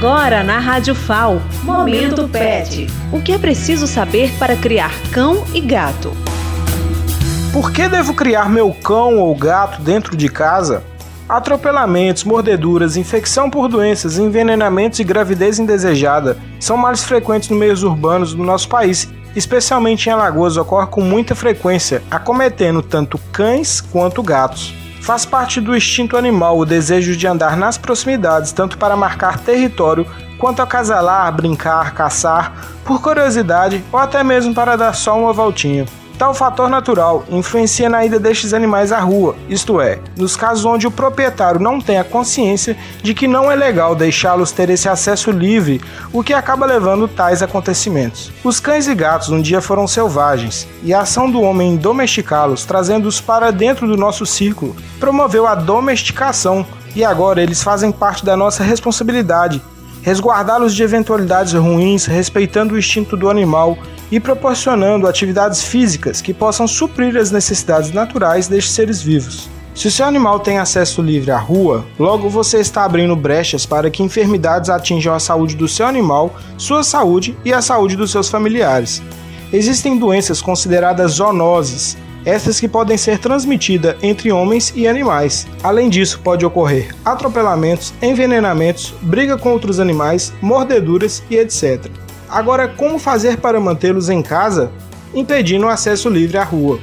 Agora na Rádio FAO, Momento Pet. O que é preciso saber para criar cão e gato? Por que devo criar meu cão ou gato dentro de casa? Atropelamentos, mordeduras, infecção por doenças, envenenamentos e gravidez indesejada são mais frequentes nos meios urbanos do nosso país, especialmente em Alagoas ocorre com muita frequência, acometendo tanto cães quanto gatos. Faz parte do instinto animal o desejo de andar nas proximidades, tanto para marcar território quanto acasalar, brincar, caçar, por curiosidade ou até mesmo para dar só uma voltinha. Tal fator natural influencia na ida destes animais à rua, isto é, nos casos onde o proprietário não tem a consciência de que não é legal deixá-los ter esse acesso livre, o que acaba levando tais acontecimentos. Os cães e gatos um dia foram selvagens, e a ação do homem em domesticá-los, trazendo-os para dentro do nosso círculo, promoveu a domesticação, e agora eles fazem parte da nossa responsabilidade resguardá-los de eventualidades ruins, respeitando o instinto do animal e proporcionando atividades físicas que possam suprir as necessidades naturais destes seres vivos. Se o seu animal tem acesso livre à rua, logo você está abrindo brechas para que enfermidades atinjam a saúde do seu animal, sua saúde e a saúde dos seus familiares. Existem doenças consideradas zoonoses, estas que podem ser transmitidas entre homens e animais. Além disso, pode ocorrer atropelamentos, envenenamentos, briga com outros animais, mordeduras e etc. Agora, como fazer para mantê-los em casa, impedindo o acesso livre à rua?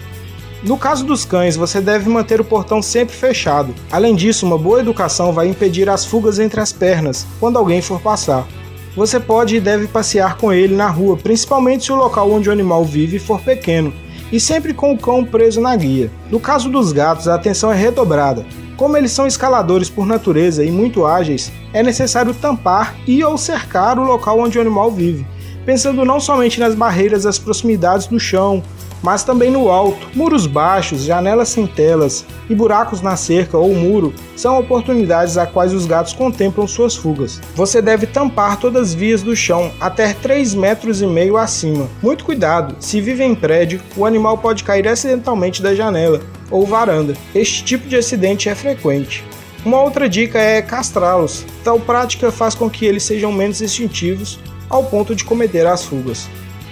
No caso dos cães, você deve manter o portão sempre fechado. Além disso, uma boa educação vai impedir as fugas entre as pernas quando alguém for passar. Você pode e deve passear com ele na rua, principalmente se o local onde o animal vive for pequeno, e sempre com o cão preso na guia. No caso dos gatos, a atenção é redobrada. Como eles são escaladores por natureza e muito ágeis, é necessário tampar e ou cercar o local onde o animal vive, pensando não somente nas barreiras às proximidades do chão, mas também no alto. Muros baixos, janelas sem telas e buracos na cerca ou muro são oportunidades a quais os gatos contemplam suas fugas. Você deve tampar todas as vias do chão até 3 metros e meio acima. Muito cuidado, se vive em prédio, o animal pode cair acidentalmente da janela ou varanda. Este tipo de acidente é frequente. Uma outra dica é castrá-los. Tal prática faz com que eles sejam menos instintivos ao ponto de cometer as fugas.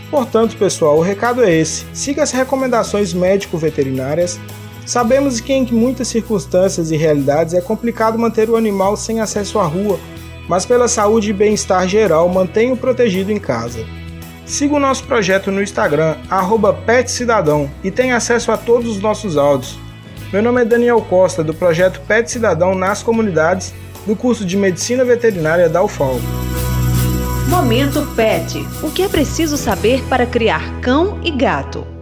Portanto, pessoal, o recado é esse: siga as recomendações médico-veterinárias. Sabemos que em muitas circunstâncias e realidades é complicado manter o animal sem acesso à rua, mas pela saúde e bem-estar geral, mantenha-o protegido em casa. Siga o nosso projeto no Instagram, PetCidadão, e tenha acesso a todos os nossos áudios. Meu nome é Daniel Costa, do projeto Pet Cidadão nas Comunidades, do curso de Medicina Veterinária da UFAL. Momento Pet. O que é preciso saber para criar cão e gato?